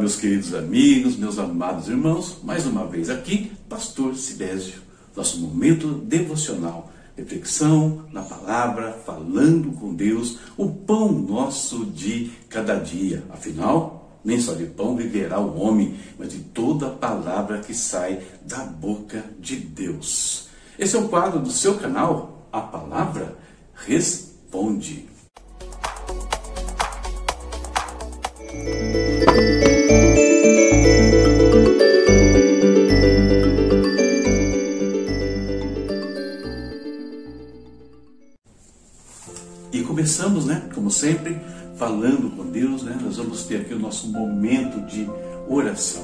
Meus queridos amigos, meus amados irmãos, mais uma vez aqui, Pastor Sidésio, nosso momento devocional, reflexão na palavra, falando com Deus, o pão nosso de cada dia. Afinal, nem só de pão viverá o homem, mas de toda palavra que sai da boca de Deus. Esse é o quadro do seu canal, A Palavra Responde. E como sempre, falando com Deus, né? Nós vamos ter aqui o nosso momento de oração.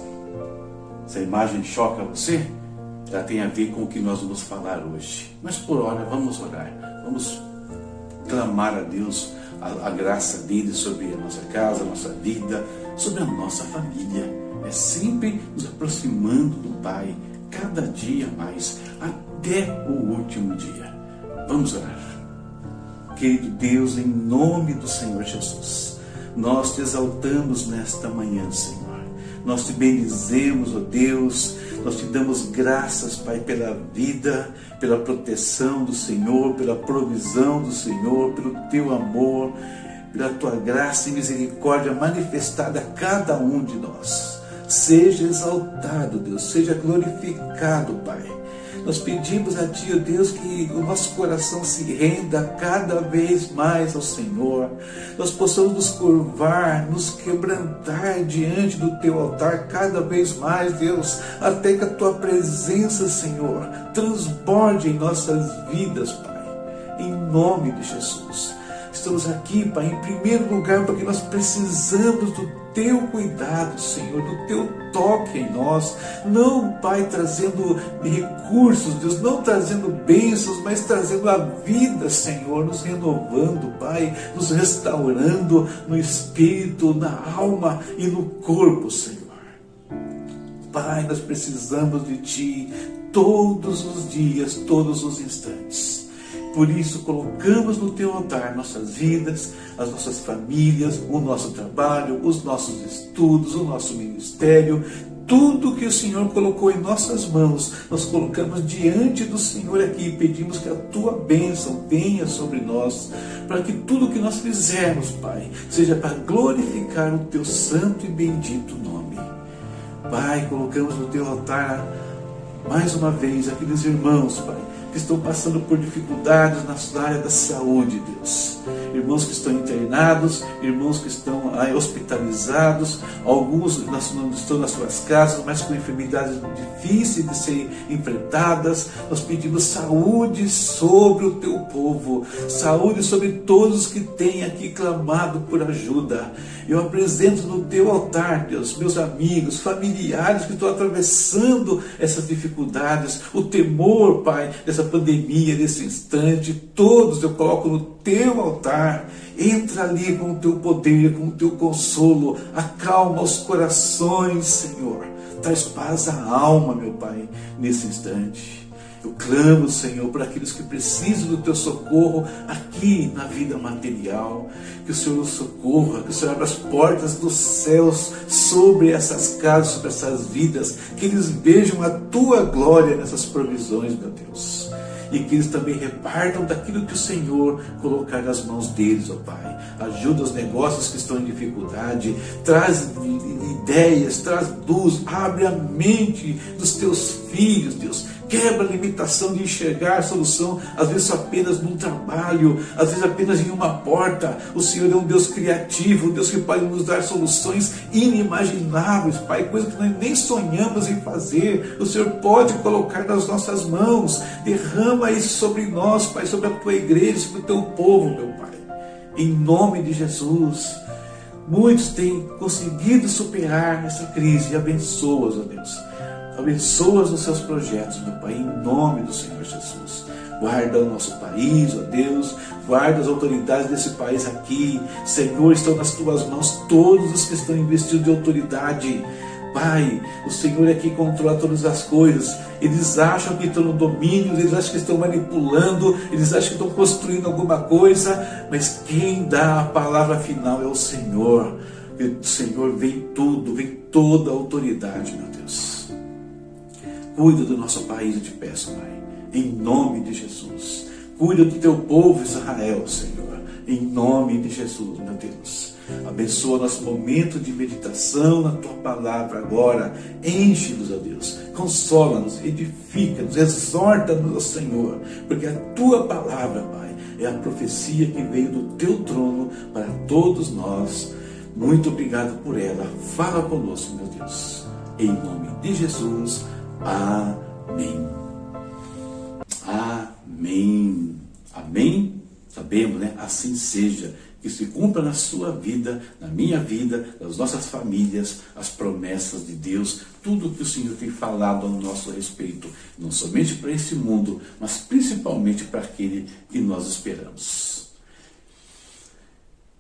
Essa imagem choca você? Ela tem a ver com o que nós vamos falar hoje. Mas por hora, vamos orar. Vamos clamar a Deus a, a graça dele sobre a nossa casa, a nossa vida, sobre a nossa família. É sempre nos aproximando do Pai, cada dia mais, até o último dia. Vamos orar. Querido Deus, em nome do Senhor Jesus, nós te exaltamos nesta manhã, Senhor. Nós te bendizemos, ó Deus, nós te damos graças, Pai, pela vida, pela proteção do Senhor, pela provisão do Senhor, pelo teu amor, pela tua graça e misericórdia manifestada a cada um de nós. Seja exaltado, Deus, seja glorificado, Pai nós pedimos a Ti, ó Deus, que o nosso coração se renda cada vez mais ao Senhor. Nós possamos nos curvar, nos quebrantar diante do Teu altar cada vez mais, Deus, até que a Tua presença, Senhor, transborde em nossas vidas, Pai. Em nome de Jesus. Estamos aqui, Pai, em primeiro lugar, porque nós precisamos do teu cuidado, Senhor, do teu toque em nós. Não, Pai, trazendo recursos, Deus, não trazendo bênçãos, mas trazendo a vida, Senhor, nos renovando, Pai, nos restaurando no espírito, na alma e no corpo, Senhor. Pai, nós precisamos de Ti todos os dias, todos os instantes. Por isso, colocamos no teu altar nossas vidas, as nossas famílias, o nosso trabalho, os nossos estudos, o nosso ministério, tudo que o Senhor colocou em nossas mãos, nós colocamos diante do Senhor aqui e pedimos que a tua bênção venha sobre nós, para que tudo que nós fizermos, Pai, seja para glorificar o teu santo e bendito nome. Pai, colocamos no teu altar mais uma vez aqueles irmãos, Pai, estão passando por dificuldades na área da saúde, Deus. Irmãos que estão internados, irmãos que estão hospitalizados, alguns estão nas suas casas, mas com enfermidades difíceis de serem enfrentadas. Nós pedimos saúde sobre o teu povo, saúde sobre todos que têm aqui clamado por ajuda. Eu apresento no teu altar, Deus, meus amigos, familiares que estão atravessando essas dificuldades, o temor, Pai, dessa pandemia, nesse instante, todos eu coloco no teu altar. Entra ali com o teu poder, com o teu consolo, acalma os corações, Senhor. Traz paz à alma, meu Pai, nesse instante. Eu clamo, Senhor, por aqueles que precisam do teu socorro aqui na vida material. Que o Senhor os socorra, que o Senhor abra as portas dos céus sobre essas casas, sobre essas vidas. Que eles vejam a tua glória nessas provisões, meu Deus e que eles também repartam daquilo que o Senhor colocar nas mãos deles, ó Pai. Ajuda os negócios que estão em dificuldade, traz ideias, traz luz, abre a mente dos teus filhos, Deus. Quebra a limitação de enxergar a solução, às vezes apenas num trabalho, às vezes apenas em uma porta. O Senhor é um Deus criativo, um Deus que pode nos dar soluções inimagináveis, Pai, coisas que nós nem sonhamos em fazer. O Senhor pode colocar nas nossas mãos. Derrama isso sobre nós, Pai, sobre a tua igreja, sobre o teu povo, meu Pai. Em nome de Jesus. Muitos têm conseguido superar essa crise e abençoa-os, ó Deus Abençoa os seus projetos, meu Pai, em nome do Senhor Jesus. Guarda o nosso país, ó Deus. Guarda as autoridades desse país aqui. Senhor, estão nas tuas mãos todos os que estão investidos de autoridade. Pai, o Senhor é que controla todas as coisas. Eles acham que estão no domínio, eles acham que estão manipulando, eles acham que estão construindo alguma coisa, mas quem dá a palavra final é o Senhor. do Senhor vem tudo, vem toda a autoridade, meu Deus. Cuida do nosso país, eu te peço, Pai, em nome de Jesus. Cuida do teu povo Israel, Senhor, em nome de Jesus, meu Deus. Abençoa nosso momento de meditação na tua palavra agora. Enche-nos, ó Deus. Consola-nos, edifica-nos, exorta-nos, Senhor, porque a tua palavra, Pai, é a profecia que veio do teu trono para todos nós. Muito obrigado por ela. Fala conosco, meu Deus. Em nome de Jesus. Amém. Amém. Amém. Sabemos, né? Assim seja que se cumpra na sua vida, na minha vida, nas nossas famílias, as promessas de Deus, tudo que o Senhor tem falado ao nosso respeito, não somente para esse mundo, mas principalmente para aquele que nós esperamos.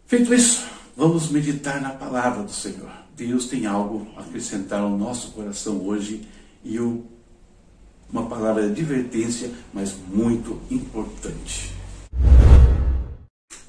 Feito isso, vamos meditar na palavra do Senhor. Deus tem algo a acrescentar ao nosso coração hoje e uma palavra de advertência, mas muito importante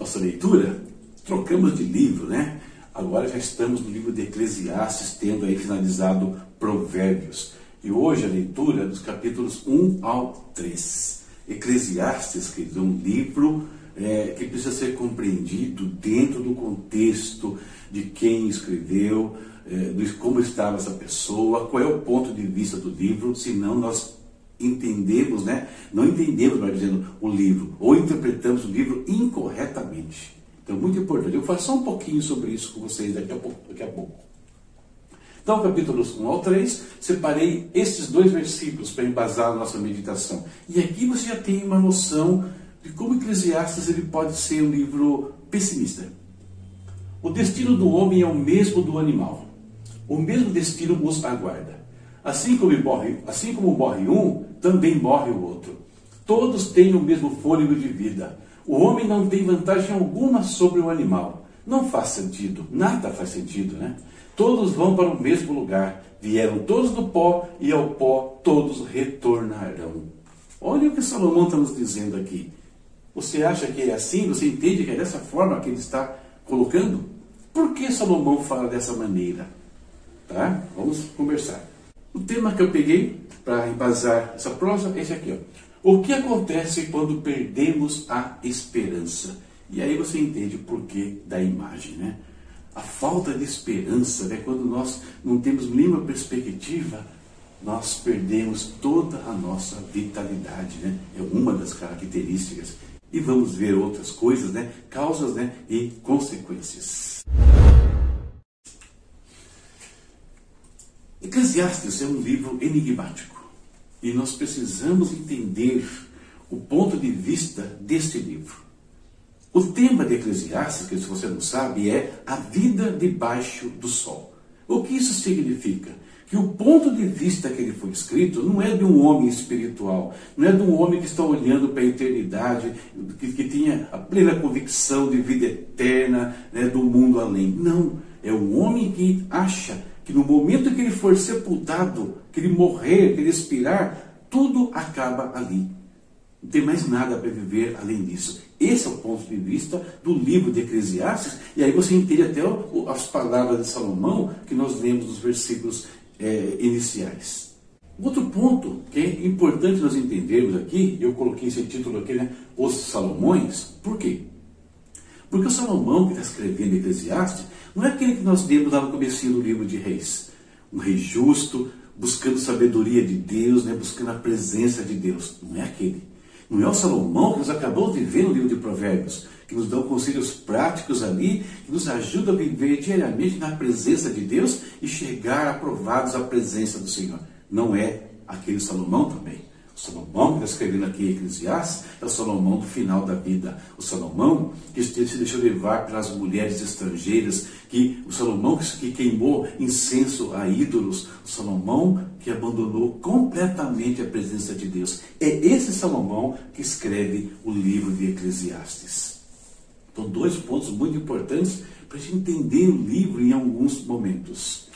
nossa leitura, trocamos de livro, né? Agora já estamos no livro de Eclesiastes, tendo aí finalizado Provérbios. E hoje a leitura dos capítulos 1 ao 3. Eclesiastes, que é um livro é, que precisa ser compreendido dentro do contexto de quem escreveu, é, de como estava essa pessoa, qual é o ponto de vista do livro, senão nós entendemos, né? Não entendemos, vai dizendo, o livro, ou interpretamos o livro incorretamente. Então, muito importante. Eu vou falar só um pouquinho sobre isso com vocês daqui a pouco. Daqui a pouco. Então, capítulos 1 ao 3, separei esses dois versículos para embasar a nossa meditação. E aqui você já tem uma noção de como Eclesiastes ele pode ser um livro pessimista. O destino do homem é o mesmo do animal. O mesmo destino os aguarda. Assim como morre, assim como morre um, também morre o outro. Todos têm o mesmo fôlego de vida. O homem não tem vantagem alguma sobre o animal. Não faz sentido, nada faz sentido, né? Todos vão para o mesmo lugar. Vieram todos do pó e ao pó todos retornarão. Olha o que Salomão está nos dizendo aqui. Você acha que é assim? Você entende que é dessa forma que ele está colocando? Por que Salomão fala dessa maneira? Tá? Vamos conversar. O tema que eu peguei para embasar essa prosa é esse aqui. Ó. O que acontece quando perdemos a esperança? E aí você entende o porquê da imagem, né? A falta de esperança, né? quando nós não temos nenhuma perspectiva, nós perdemos toda a nossa vitalidade, né? É uma das características. E vamos ver outras coisas, né? Causas né? e consequências. Eclesiastes é um livro enigmático e nós precisamos entender o ponto de vista deste livro. O tema de Eclesiastes, que se você não sabe, é a vida debaixo do sol. O que isso significa? Que o ponto de vista que ele foi escrito não é de um homem espiritual, não é de um homem que está olhando para a eternidade, que, que tinha a plena convicção de vida eterna, né, do mundo além. Não, é um homem que acha que no momento que ele for sepultado, que ele morrer, que ele expirar, tudo acaba ali. Não tem mais nada para viver além disso. Esse é o ponto de vista do livro de Eclesiastes, e aí você entende até as palavras de Salomão que nós lemos nos versículos é, iniciais. Outro ponto que é importante nós entendermos aqui, eu coloquei esse título aqui, né? Os Salomões, por quê? Porque o Salomão que está escrevendo Eclesiastes não é aquele que nós lemos lá no começo do livro de Reis. Um rei justo, buscando sabedoria de Deus, né, buscando a presença de Deus. Não é aquele. Não é o Salomão que nós acabamos de ver no livro de Provérbios, que nos dão conselhos práticos ali, que nos ajuda a viver diariamente na presença de Deus e chegar aprovados à presença do Senhor. Não é aquele Salomão também. Salomão que está escrevendo aqui Eclesiastes é o Salomão do final da vida. O Salomão que se deixou levar pelas mulheres estrangeiras, que o Salomão que queimou incenso a ídolos, o Salomão que abandonou completamente a presença de Deus. É esse Salomão que escreve o livro de Eclesiastes. Então, dois pontos muito importantes para a gente entender o livro em alguns momentos.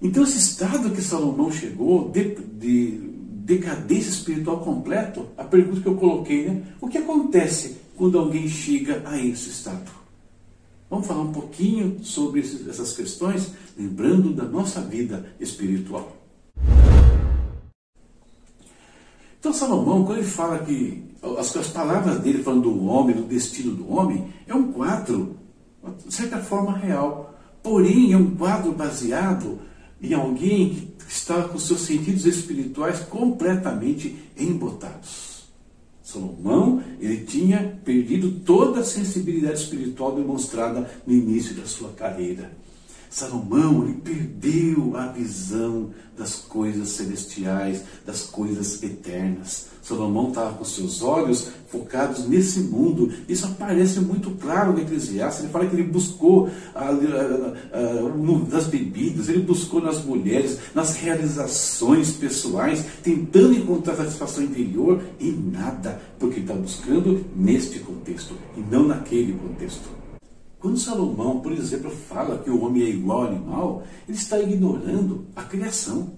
Então, esse estado que Salomão chegou de, de decadência espiritual completo, a pergunta que eu coloquei, né? O que acontece quando alguém chega a esse estado? Vamos falar um pouquinho sobre essas questões, lembrando da nossa vida espiritual. Então Salomão, quando ele fala que as, as palavras dele falando do homem, do destino do homem, é um quadro, de certa forma real. Porém, é um quadro baseado em alguém que está com seus sentidos espirituais completamente embotados. Salomão, ele tinha perdido toda a sensibilidade espiritual demonstrada no início da sua carreira. Salomão, ele perdeu a visão das coisas celestiais, das coisas eternas. Salomão estava com seus olhos focados nesse mundo. Isso aparece muito claro no Eclesiastes. Ele fala que ele buscou nas bebidas, ele buscou nas mulheres, nas realizações pessoais, tentando encontrar satisfação interior e nada, porque está buscando neste contexto e não naquele contexto. Quando Salomão, por exemplo, fala que o homem é igual ao animal, ele está ignorando a criação.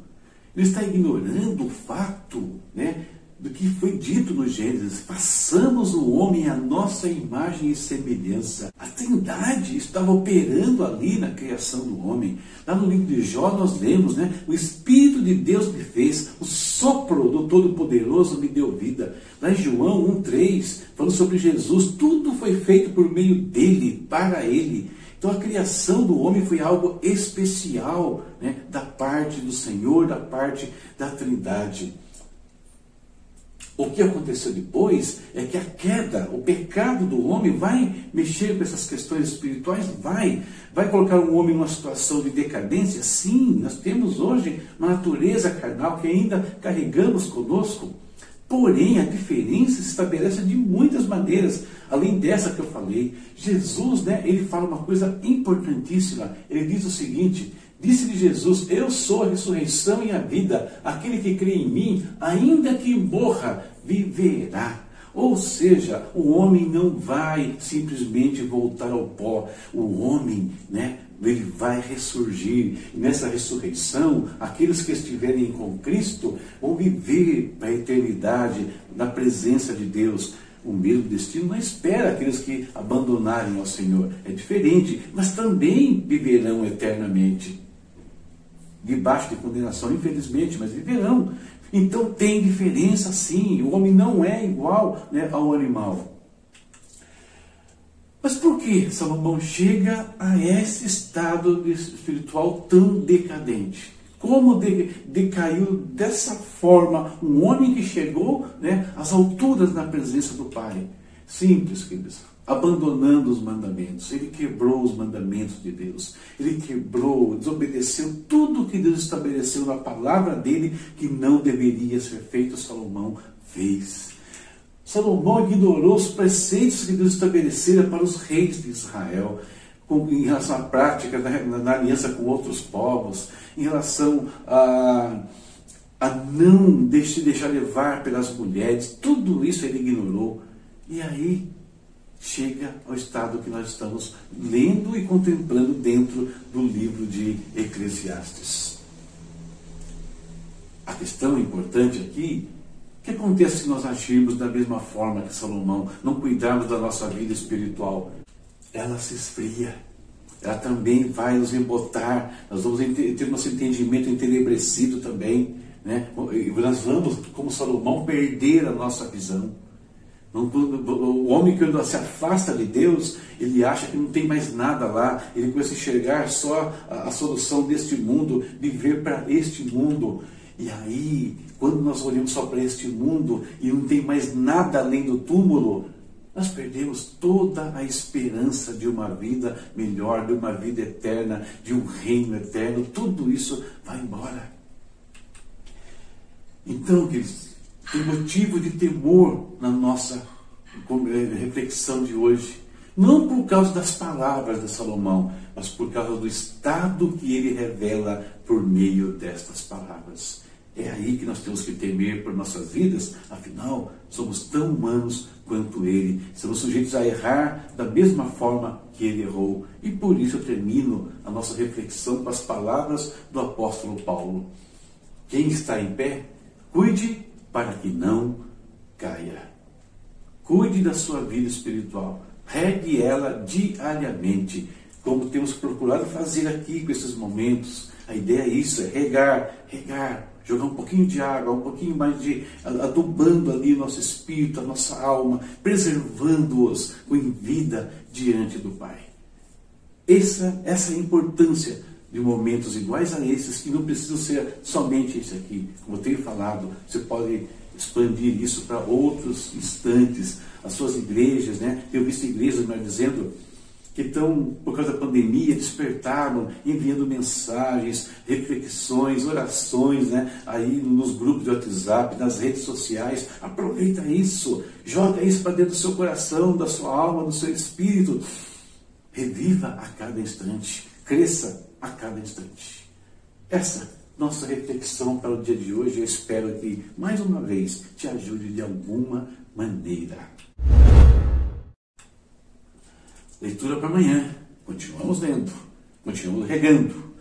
Ele está ignorando o fato né, do que foi dito no Gênesis. Façamos o homem à nossa imagem e semelhança. A Trindade estava operando ali na criação do homem. Lá no livro de Jó nós lemos, né? O Espírito de Deus me fez, o sopro do Todo-Poderoso me deu vida. Lá em João 1,3, falando sobre Jesus, tudo foi feito por meio dele, para ele. Então a criação do homem foi algo especial né, da parte do Senhor, da parte da Trindade. O que aconteceu depois é que a queda, o pecado do homem vai mexer com essas questões espirituais? Vai. Vai colocar o homem numa situação de decadência? Sim, nós temos hoje uma natureza carnal que ainda carregamos conosco. Porém, a diferença se estabelece de muitas maneiras, além dessa que eu falei. Jesus, né, ele fala uma coisa importantíssima. Ele diz o seguinte: Disse-lhe Jesus: Eu sou a ressurreição e a vida. Aquele que crê em mim, ainda que morra, viverá. Ou seja, o homem não vai simplesmente voltar ao pó. O homem, né, ele vai ressurgir. E nessa ressurreição, aqueles que estiverem com Cristo vão viver para a eternidade na presença de Deus. O mesmo destino não espera aqueles que abandonarem ao Senhor. É diferente, mas também viverão eternamente debaixo de condenação, infelizmente, mas viverão. Então tem diferença sim, o homem não é igual né, ao animal. Mas por que Salomão chega a esse estado espiritual tão decadente? Como de, decaiu dessa forma um homem que chegou né, às alturas na presença do Pai? Simples, queridos abandonando os mandamentos. Ele quebrou os mandamentos de Deus. Ele quebrou, desobedeceu tudo que Deus estabeleceu na palavra dele que não deveria ser feito. Salomão fez. Salomão ignorou os preceitos que Deus estabelecera para os reis de Israel, em relação à prática na, aliança com outros povos, em relação a, a não se deixar levar pelas mulheres, tudo isso ele ignorou. E aí chega ao estado que nós estamos lendo e contemplando dentro do livro de Eclesiastes. A questão importante aqui o que acontece se nós agirmos da mesma forma que Salomão, não cuidarmos da nossa vida espiritual? Ela se esfria. Ela também vai nos embotar. Nós vamos ter nosso entendimento entenebrecido também. Né? E nós vamos, como Salomão, perder a nossa visão. O homem que se afasta de Deus, ele acha que não tem mais nada lá, ele começa a enxergar só a solução deste mundo, viver para este mundo. E aí, quando nós olhamos só para este mundo e não tem mais nada além do túmulo, nós perdemos toda a esperança de uma vida melhor, de uma vida eterna, de um reino eterno, tudo isso vai embora. Então, queridos, tem motivo de temor na nossa eh, reflexão de hoje. Não por causa das palavras de Salomão, mas por causa do estado que ele revela por meio destas palavras. É aí que nós temos que temer por nossas vidas, afinal, somos tão humanos quanto ele. Somos sujeitos a errar da mesma forma que ele errou. E por isso eu termino a nossa reflexão com as palavras do apóstolo Paulo. Quem está em pé, cuide para que não caia. Cuide da sua vida espiritual. regue ela diariamente, como temos procurado fazer aqui com esses momentos. A ideia é isso, é regar, regar, jogar um pouquinho de água, um pouquinho mais de adubando ali nosso espírito, a nossa alma, preservando-os com vida diante do Pai. Essa, essa é a importância de momentos iguais a esses, que não precisam ser somente esse aqui. Como eu tenho falado, você pode expandir isso para outros instantes, as suas igrejas, né? Eu visto igrejas me dizendo que estão, por causa da pandemia, despertaram, enviando mensagens, reflexões, orações, né? Aí nos grupos de WhatsApp, nas redes sociais. Aproveita isso, joga isso para dentro do seu coração, da sua alma, do seu espírito. Reviva a cada instante, cresça a cada instante. Essa nossa reflexão para o dia de hoje, eu espero que mais uma vez te ajude de alguma maneira. Leitura para amanhã. Continuamos lendo, continuamos regando.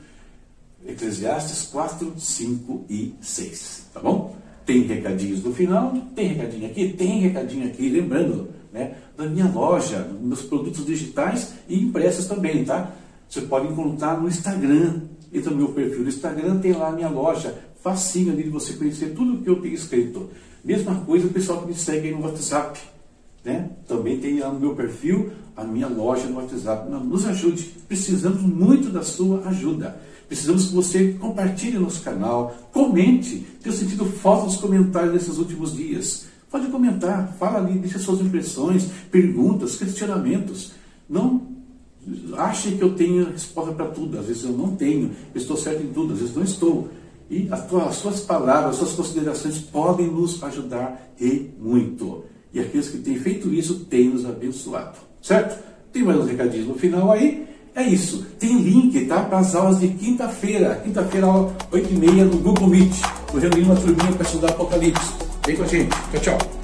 Eclesiastes 4, 5 e 6. Tá bom? Tem recadinhos no final, tem recadinho aqui, tem recadinho aqui, lembrando, né, da minha loja, meus produtos digitais e impressos também, tá? Você pode encontrar no Instagram. Entra no meu perfil no Instagram, tem lá a minha loja. Facinho ali de você conhecer tudo o que eu tenho escrito. Mesma coisa o pessoal que me segue aí no WhatsApp. Né? Também tem lá no meu perfil a minha loja no WhatsApp. Nos ajude. Precisamos muito da sua ajuda. Precisamos que você compartilhe nosso canal, comente. Tenho sentido falta dos comentários nesses últimos dias. Pode comentar, fala ali, deixa suas impressões, perguntas, questionamentos. Não ache que eu tenho resposta para tudo. Às vezes eu não tenho. Eu estou certo em tudo, às vezes não estou. E as suas palavras, as suas considerações podem nos ajudar e muito. E aqueles que têm feito isso têm nos abençoado. Certo? Tem mais uns recadinhos no final aí. É isso. Tem link, tá? Para as aulas de quinta-feira. Quinta-feira, 8h30 no Google Meet. Estou reunindo uma turminha para estudar Apocalipse. Vem com a gente. Tchau, tchau.